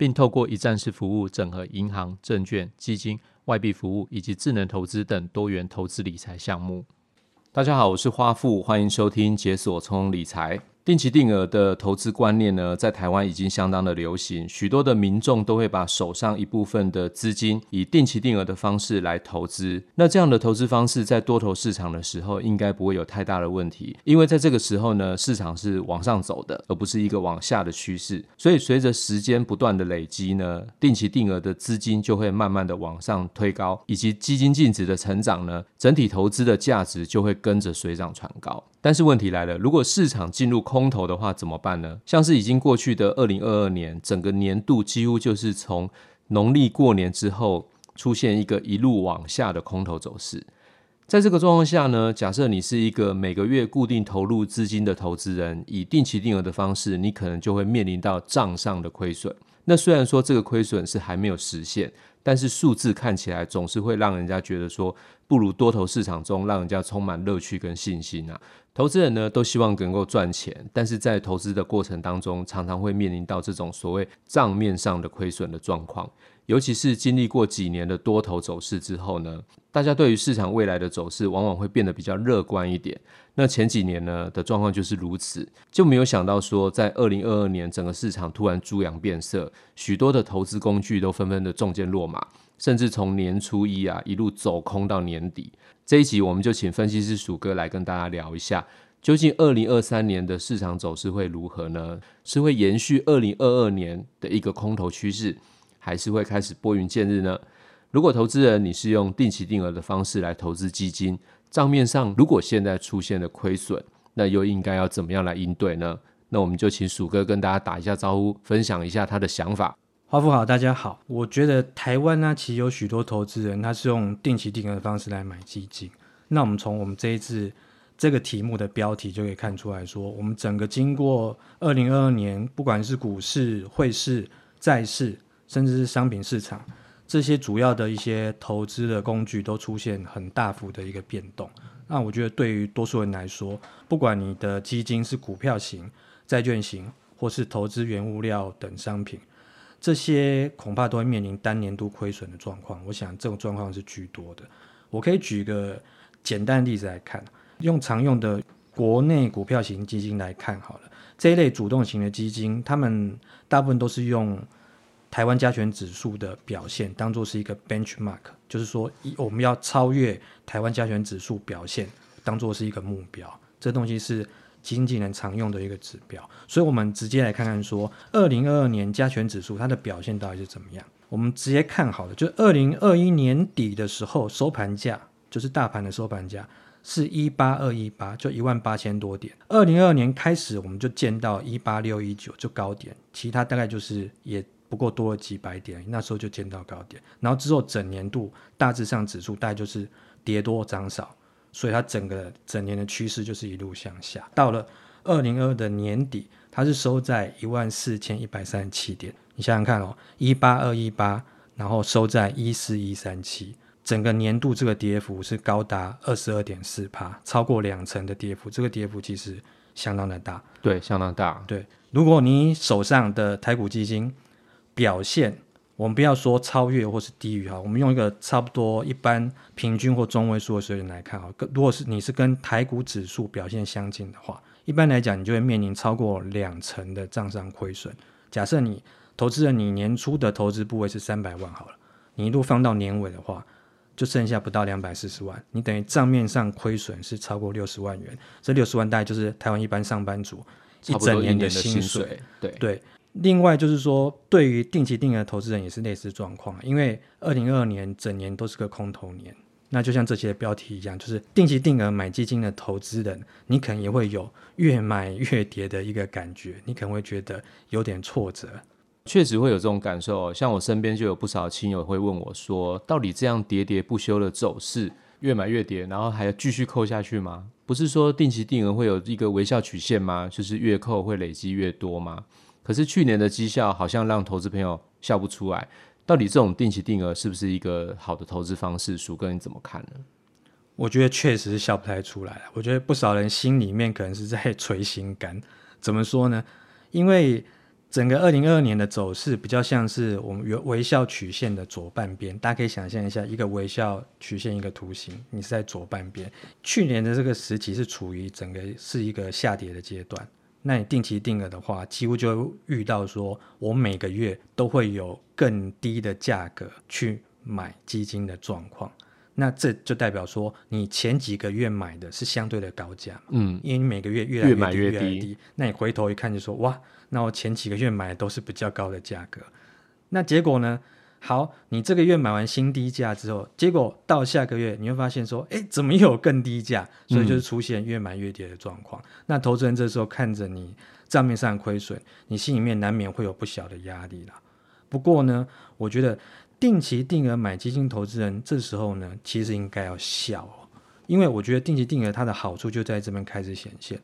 并透过一站式服务，整合银行、证券、基金、外币服务以及智能投资等多元投资理财项目。大家好，我是花富，欢迎收听解锁从理财。定期定额的投资观念呢，在台湾已经相当的流行，许多的民众都会把手上一部分的资金以定期定额的方式来投资。那这样的投资方式在多头市场的时候，应该不会有太大的问题，因为在这个时候呢，市场是往上走的，而不是一个往下的趋势。所以随着时间不断的累积呢，定期定额的资金就会慢慢的往上推高，以及基金净值的成长呢，整体投资的价值就会跟着水涨船高。但是问题来了，如果市场进入空头的话怎么办呢？像是已经过去的二零二二年，整个年度几乎就是从农历过年之后出现一个一路往下的空头走势。在这个状况下呢，假设你是一个每个月固定投入资金的投资人，以定期定额的方式，你可能就会面临到账上的亏损。那虽然说这个亏损是还没有实现，但是数字看起来总是会让人家觉得说，不如多头市场中让人家充满乐趣跟信心啊。投资人呢都希望能够赚钱，但是在投资的过程当中，常常会面临到这种所谓账面上的亏损的状况。尤其是经历过几年的多头走势之后呢，大家对于市场未来的走势往往会变得比较乐观一点。那前几年呢的状况就是如此，就没有想到说在二零二二年整个市场突然猪羊变色，许多的投资工具都纷纷的中箭落马，甚至从年初一啊一路走空到年底。这一集我们就请分析师鼠哥来跟大家聊一下，究竟二零二三年的市场走势会如何呢？是会延续二零二二年的一个空头趋势，还是会开始拨云见日呢？如果投资人你是用定期定额的方式来投资基金，账面上如果现在出现了亏损，那又应该要怎么样来应对呢？那我们就请鼠哥跟大家打一下招呼，分享一下他的想法。花富好，大家好。我觉得台湾呢，其实有许多投资人，他是用定期定额的方式来买基金。那我们从我们这一次这个题目的标题就可以看出来说，我们整个经过二零二二年，不管是股市、汇市、债市，甚至是商品市场，这些主要的一些投资的工具都出现很大幅的一个变动。那我觉得对于多数人来说，不管你的基金是股票型、债券型，或是投资原物料等商品。这些恐怕都会面临单年度亏损的状况，我想这种状况是居多的。我可以举一个简单的例子来看，用常用的国内股票型基金来看好了，这一类主动型的基金，他们大部分都是用台湾加权指数的表现当做是一个 benchmark，就是说一我们要超越台湾加权指数表现当做是一个目标，这东西是。经纪人常用的一个指标，所以我们直接来看看说，二零二二年加权指数它的表现到底是怎么样？我们直接看好了，就二零二一年底的时候收盘价，就是大盘的收盘价是一八二一八，就一万八千多点。二零二二年开始我们就见到一八六一九就高点，其他大概就是也不过多了几百点，那时候就见到高点。然后之后整年度大致上指数大概就是跌多涨少。所以它整个整年的趋势就是一路向下，到了二零二二的年底，它是收在一万四千一百三十七点。你想想看哦，一八二一八，然后收在一四一三七，整个年度这个跌幅是高达二十二点四趴，超过两成的跌幅。这个跌幅其实相当的大，对，相当大。对，如果你手上的台股基金表现，我们不要说超越或是低于哈，我们用一个差不多一般平均或中位数的水准来看哈。如果是你是跟台股指数表现相近的话，一般来讲你就会面临超过两成的账上亏损。假设你投资人你年初的投资部位是三百万好了，你一路放到年尾的话，就剩下不到两百四十万，你等于账面上亏损是超过六十万元。这六十万大概就是台湾一般上班族一整年的薪水。对对。另外就是说，对于定期定额投资人也是类似状况，因为二零二二年整年都是个空头年。那就像这些标题一样，就是定期定额买基金的投资人，你可能也会有越买越跌的一个感觉，你可能会觉得有点挫折。确实会有这种感受，像我身边就有不少亲友会问我说，到底这样喋喋不休的走势，越买越跌，然后还要继续扣下去吗？不是说定期定额会有一个微笑曲线吗？就是越扣会累积越多吗？可是去年的绩效好像让投资朋友笑不出来。到底这种定期定额是不是一个好的投资方式？鼠哥你怎么看呢？我觉得确实是笑不太出来。我觉得不少人心里面可能是在捶心肝。怎么说呢？因为整个二零二二年的走势比较像是我们有微笑曲线的左半边，大家可以想象一下，一个微笑曲线一个图形，你是在左半边。去年的这个时期是处于整个是一个下跌的阶段。那你定期定额的话，几乎就遇到说，我每个月都会有更低的价格去买基金的状况。那这就代表说，你前几个月买的是相对的高价，嗯，因为你每个月越来越低，越来越低。那你回头一看，就说哇，那我前几个月买的都是比较高的价格。那结果呢？好，你这个月买完新低价之后，结果到下个月你会发现说，哎，怎么又有更低价？所以就是出现越买越跌的状况。嗯、那投资人这时候看着你账面上亏损，你心里面难免会有不小的压力啦。不过呢，我觉得定期定额买基金投资人这时候呢，其实应该要笑哦，因为我觉得定期定额它的好处就在这边开始显现。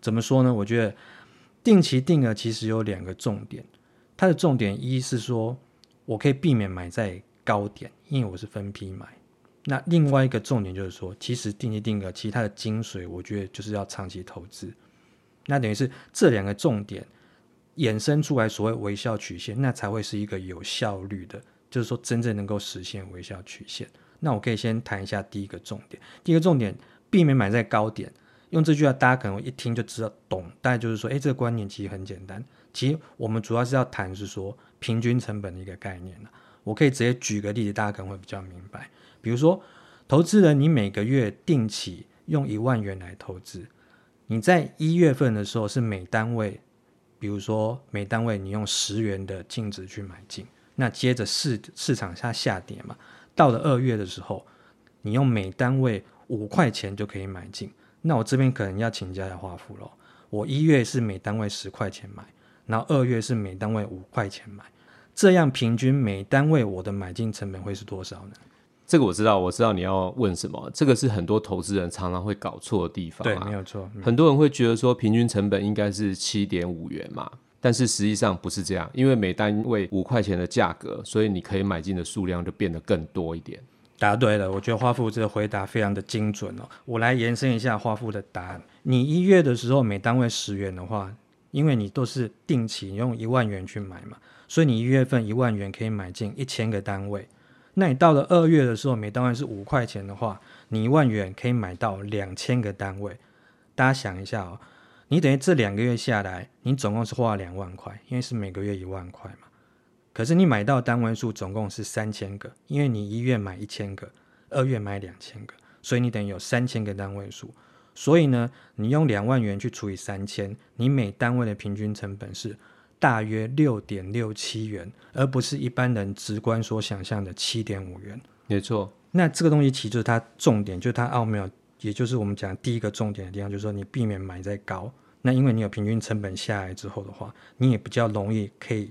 怎么说呢？我觉得定期定额其实有两个重点，它的重点一是说。我可以避免买在高点，因为我是分批买。那另外一个重点就是说，其实定期定额其他的精髓，我觉得就是要长期投资。那等于是这两个重点衍生出来所谓微笑曲线，那才会是一个有效率的，就是说真正能够实现微笑曲线。那我可以先谈一下第一个重点。第一个重点，避免买在高点。用这句话，大家可能一听就知道懂。大概就是说，诶，这个观念其实很简单。其实我们主要是要谈是说。平均成本的一个概念，我可以直接举个例子，大家可能会比较明白。比如说，投资人你每个月定期用一万元来投资，你在一月份的时候是每单位，比如说每单位你用十元的净值去买进，那接着市市场下下跌嘛，到了二月的时候，你用每单位五块钱就可以买进，那我这边可能要请教一下华富喽，我一月是每单位十块钱买，然后二月是每单位五块钱买。这样平均每单位我的买进成本会是多少呢？这个我知道，我知道你要问什么。这个是很多投资人常常会搞错的地方。对，没有错。很多人会觉得说平均成本应该是七点五元嘛，但是实际上不是这样，因为每单位五块钱的价格，所以你可以买进的数量就变得更多一点。答对了，我觉得花富这个回答非常的精准哦。我来延伸一下花富的答案。你一月的时候每单位十元的话，因为你都是定期用一万元去买嘛。所以你一月份一万元可以买进一千个单位，那你到了二月的时候，每单位是五块钱的话，你一万元可以买到两千个单位。大家想一下哦，你等于这两个月下来，你总共是花了两万块，因为是每个月一万块嘛。可是你买到单位数总共是三千个，因为你一月买一千个，二月买两千个，所以你等于有三千个单位数。所以呢，你用两万元去除以三千，你每单位的平均成本是。大约六点六七元，而不是一般人直观所想象的七点五元。没错，那这个东西其实就是它重点，就是它奥妙，也就是我们讲第一个重点的地方，就是说你避免买在高。那因为你有平均成本下来之后的话，你也比较容易可以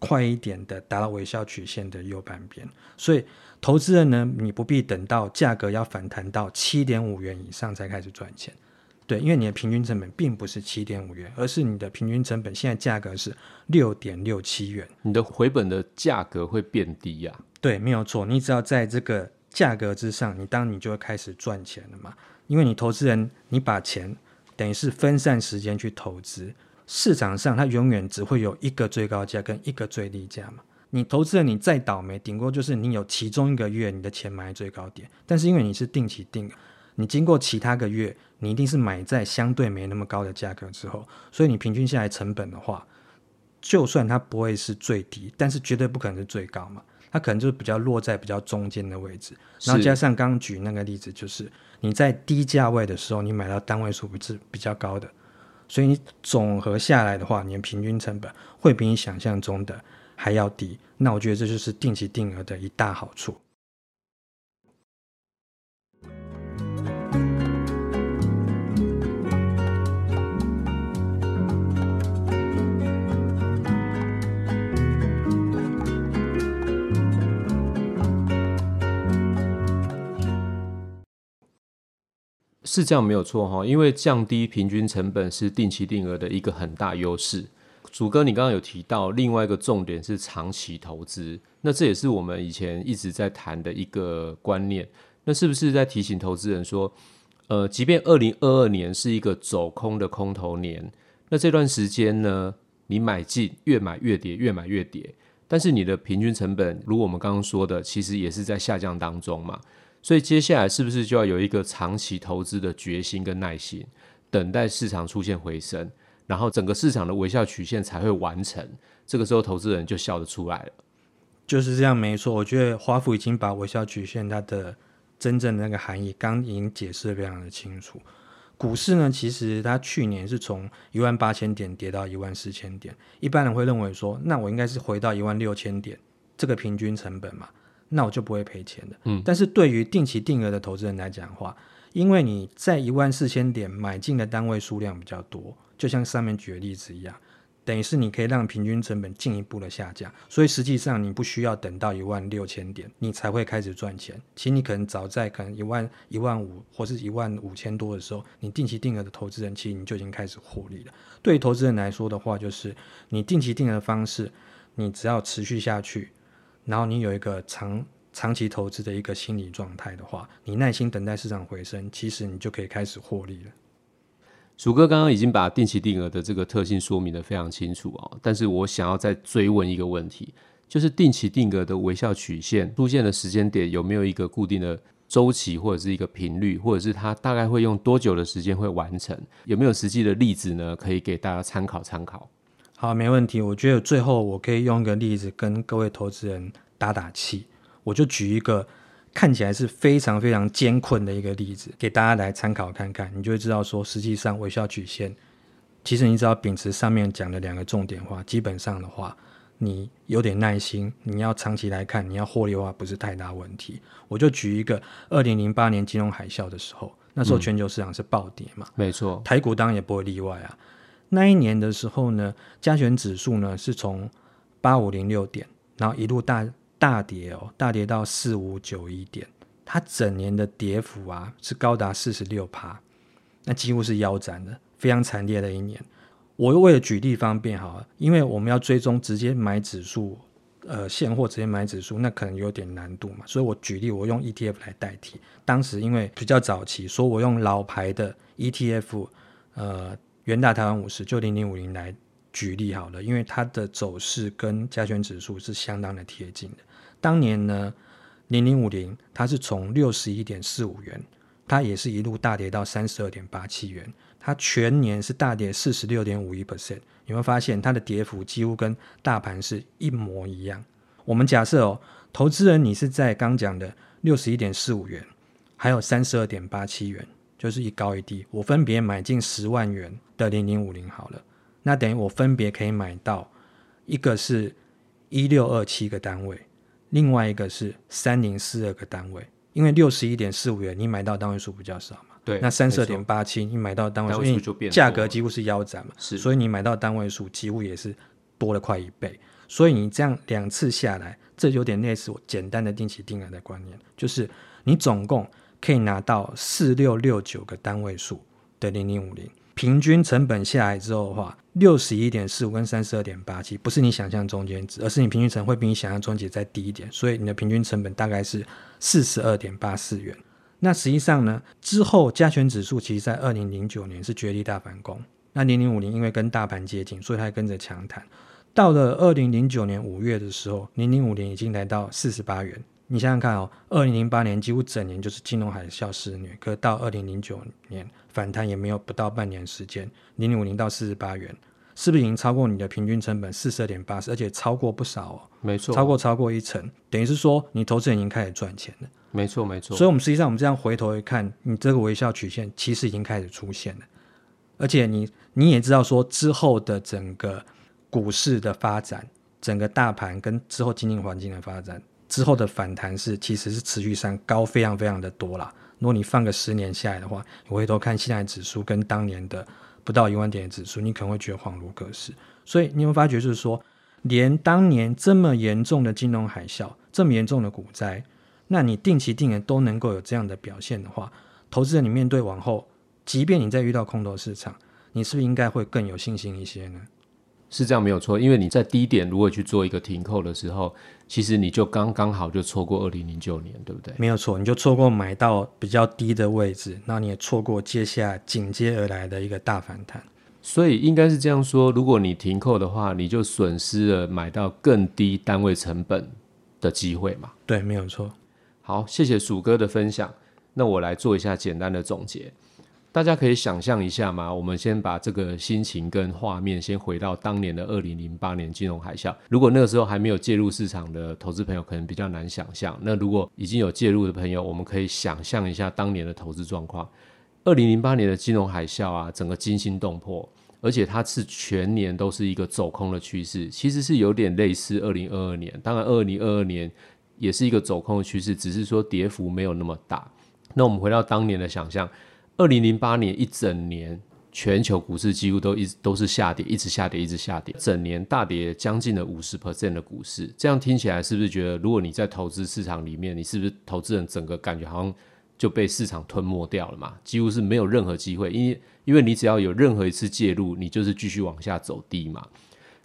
快一点的达到微笑曲线的右半边。所以投资人呢，你不必等到价格要反弹到七点五元以上才开始赚钱。对，因为你的平均成本并不是七点五元，而是你的平均成本现在价格是六点六七元，你的回本的价格会变低呀、啊。对，没有错，你只要在这个价格之上，你当你就会开始赚钱了嘛。因为你投资人，你把钱等于是分散时间去投资，市场上它永远只会有一个最高价跟一个最低价嘛。你投资人你再倒霉，顶多就是你有其中一个月你的钱买最高点，但是因为你是定期定额。你经过其他个月，你一定是买在相对没那么高的价格之后，所以你平均下来成本的话，就算它不会是最低，但是绝对不可能是最高嘛。它可能就是比较落在比较中间的位置。然后加上刚刚举那个例子，就是你在低价位的时候，你买到单位数不是比较高的，所以你总和下来的话，你的平均成本会比你想象中的还要低。那我觉得这就是定期定额的一大好处。是这样没有错哈，因为降低平均成本是定期定额的一个很大优势。祖哥，你刚刚有提到另外一个重点是长期投资，那这也是我们以前一直在谈的一个观念。那是不是在提醒投资人说，呃，即便二零二二年是一个走空的空头年，那这段时间呢，你买进越买越跌，越买越跌，但是你的平均成本，如我们刚刚说的，其实也是在下降当中嘛。所以接下来是不是就要有一个长期投资的决心跟耐心，等待市场出现回升，然后整个市场的微笑曲线才会完成。这个时候投资人就笑得出来了。就是这样，没错。我觉得华富已经把微笑曲线它的真正的那个含义，刚已经解释得非常的清楚。股市呢，其实它去年是从一万八千点跌到一万四千点，一般人会认为说，那我应该是回到一万六千点这个平均成本嘛。那我就不会赔钱的。嗯，但是对于定期定额的投资人来讲的话，因为你在一万四千点买进的单位数量比较多，就像上面举的例子一样，等于是你可以让平均成本进一步的下降。所以实际上你不需要等到一万六千点，你才会开始赚钱。其实你可能早在可能一万一万五或是一万五千多的时候，你定期定额的投资人其实你就已经开始获利了。对于投资人来说的话，就是你定期定额的方式，你只要持续下去。然后你有一个长长期投资的一个心理状态的话，你耐心等待市场回升，其实你就可以开始获利了。鼠哥刚刚已经把定期定额的这个特性说明得非常清楚哦，但是我想要再追问一个问题，就是定期定额的微笑曲线出现的时间点有没有一个固定的周期或者是一个频率，或者是它大概会用多久的时间会完成？有没有实际的例子呢？可以给大家参考参考。好，没问题。我觉得最后我可以用一个例子跟各位投资人打打气。我就举一个看起来是非常非常艰困的一个例子，给大家来参考看看，你就会知道说，实际上微笑曲线，其实你只要秉持上面讲的两个重点话，基本上的话，你有点耐心，你要长期来看，你要获利的话，不是太大问题。我就举一个二零零八年金融海啸的时候，那时候全球市场是暴跌嘛，没错，台股当然也不会例外啊。那一年的时候呢，加权指数呢是从八五零六点，然后一路大大跌哦，大跌到四五九一点，它整年的跌幅啊是高达四十六趴，那几乎是腰斩的，非常惨烈的一年。我又为了举例方便哈，因为我们要追踪直接买指数，呃，现货直接买指数，那可能有点难度嘛，所以我举例，我用 ETF 来代替。当时因为比较早期，所以我用老牌的 ETF，呃。元大台湾五十就零零五零来举例好了，因为它的走势跟加权指数是相当的贴近的。当年呢，零零五零它是从六十一点四五元，它也是一路大跌到三十二点八七元，它全年是大跌四十六点五一 percent。你会发现它的跌幅几乎跟大盘是一模一样？我们假设哦，投资人你是在刚讲的六十一点四五元，还有三十二点八七元。就是一高一低，我分别买进十万元的零零五零好了，那等于我分别可以买到一个是一六二七个单位，另外一个是三零四二个单位。因为六十一点四五元，你买到单位数比较少嘛，对，那三十二点八七，你买到单位数，因为价格几乎是腰斩嘛，是，所以你买到单位数几乎也是多了快一倍。所以你这样两次下来，这有点类似我简单的定期定额的观念，就是你总共。可以拿到四六六九个单位数的零零五零，平均成本下来之后的话，六十一点四五跟三十二点八七，不是你想象中间值，而是你平均成本会比你想象中间值再低一点，所以你的平均成本大概是四十二点八四元。那实际上呢，之后加权指数其实在二零零九年是绝地大反攻，那零零五零因为跟大盘接近，所以它跟着强弹。到了二零零九年五月的时候，零零五零已经来到四十八元。你想想看哦，二零零八年几乎整年就是金融海啸肆虐，可到二零零九年反弹也没有不到半年时间，零零五零到四十八元，是不是已经超过你的平均成本四十二点八四，而且超过不少哦？没错，超过超过一成，等于是说你投资人已经开始赚钱了。没错没错。所以，我们实际上我们这样回头一看，你这个微笑曲线其实已经开始出现了，而且你你也知道说之后的整个股市的发展，整个大盘跟之后经济环境的发展之后的反弹是其实是持续上高非常非常的多啦。如果你放个十年下来的话，你回头看现在指数跟当年的不到一万点的指数，你可能会觉得恍如隔世。所以你有没有发觉，就是说，连当年这么严重的金融海啸、这么严重的股灾，那你定期定额都能够有这样的表现的话，投资人你面对往后，即便你再遇到空头市场，你是不是应该会更有信心一些呢？是这样没有错，因为你在低点如果去做一个停扣的时候，其实你就刚刚好就错过二零零九年，对不对？没有错，你就错过买到比较低的位置，那你也错过接下来紧接而来的一个大反弹。所以应该是这样说，如果你停扣的话，你就损失了买到更低单位成本的机会嘛。对，没有错。好，谢谢鼠哥的分享。那我来做一下简单的总结。大家可以想象一下吗？我们先把这个心情跟画面先回到当年的二零零八年金融海啸。如果那个时候还没有介入市场的投资朋友，可能比较难想象。那如果已经有介入的朋友，我们可以想象一下当年的投资状况。二零零八年的金融海啸啊，整个惊心动魄，而且它是全年都是一个走空的趋势，其实是有点类似二零二二年。当然，二零二二年也是一个走空的趋势，只是说跌幅没有那么大。那我们回到当年的想象。二零零八年一整年，全球股市几乎都一直都是下跌，一直下跌，一直下跌，整年大跌将近了五十 percent 的股市。这样听起来是不是觉得，如果你在投资市场里面，你是不是投资人整个感觉好像就被市场吞没掉了嘛？几乎是没有任何机会，因为因为你只要有任何一次介入，你就是继续往下走低嘛。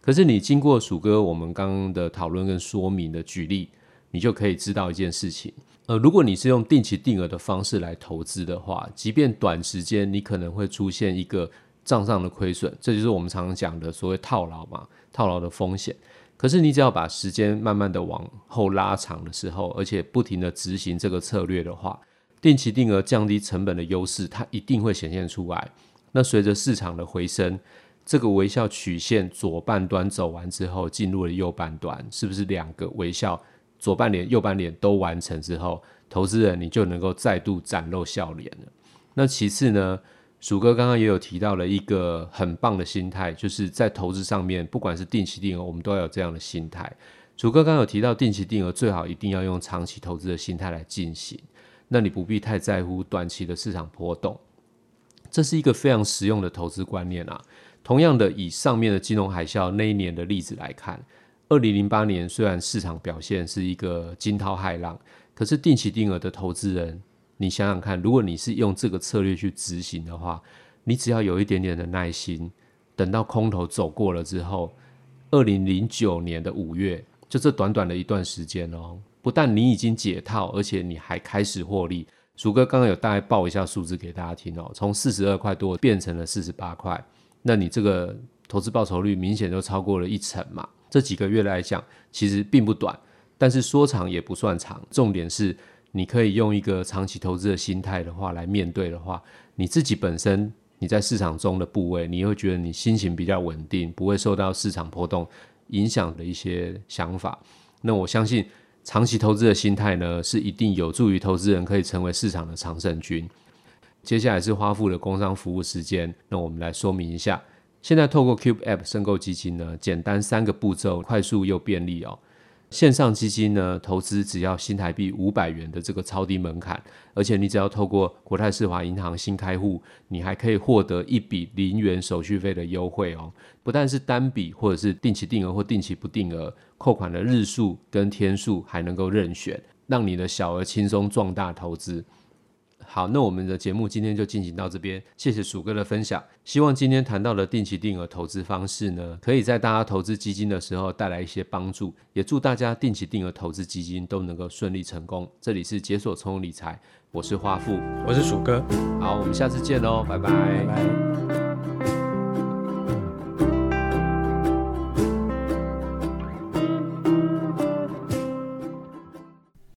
可是你经过鼠哥我们刚刚的讨论跟说明的举例，你就可以知道一件事情。呃，如果你是用定期定额的方式来投资的话，即便短时间你可能会出现一个账上的亏损，这就是我们常常讲的所谓套牢嘛，套牢的风险。可是你只要把时间慢慢的往后拉长的时候，而且不停的执行这个策略的话，定期定额降低成本的优势，它一定会显现出来。那随着市场的回升，这个微笑曲线左半端走完之后，进入了右半端，是不是两个微笑？左半脸、右半脸都完成之后，投资人你就能够再度展露笑脸了。那其次呢，鼠哥刚刚也有提到了一个很棒的心态，就是在投资上面，不管是定期定额，我们都要有这样的心态。鼠哥刚有提到，定期定额最好一定要用长期投资的心态来进行，那你不必太在乎短期的市场波动，这是一个非常实用的投资观念啊。同样的，以上面的金融海啸那一年的例子来看。二零零八年虽然市场表现是一个惊涛骇浪，可是定期定额的投资人，你想想看，如果你是用这个策略去执行的话，你只要有一点点的耐心，等到空头走过了之后，二零零九年的五月，就这短短的一段时间哦，不但你已经解套，而且你还开始获利。薯哥刚刚有大概报一下数字给大家听哦，从四十二块多变成了四十八块，那你这个投资报酬率明显就超过了一成嘛。这几个月来讲，其实并不短，但是说长也不算长。重点是，你可以用一个长期投资的心态的话来面对的话，你自己本身你在市场中的部位，你会觉得你心情比较稳定，不会受到市场波动影响的一些想法。那我相信，长期投资的心态呢，是一定有助于投资人可以成为市场的常胜军。接下来是花富的工商服务时间，那我们来说明一下。现在透过 Cube App 申购基金呢，简单三个步骤，快速又便利哦。线上基金呢，投资只要新台币五百元的这个超低门槛，而且你只要透过国泰世华银行新开户，你还可以获得一笔零元手续费的优惠哦。不但是单笔或者是定期定额或定期不定额，扣款的日数跟天数还能够任选，让你的小额轻松壮大投资。好，那我们的节目今天就进行到这边，谢谢鼠哥的分享。希望今天谈到的定期定额投资方式呢，可以在大家投资基金的时候带来一些帮助，也祝大家定期定额投资基金都能够顺利成功。这里是解锁聪理财，我是花富，我是鼠哥，好，我们下次见喽，拜拜。拜拜。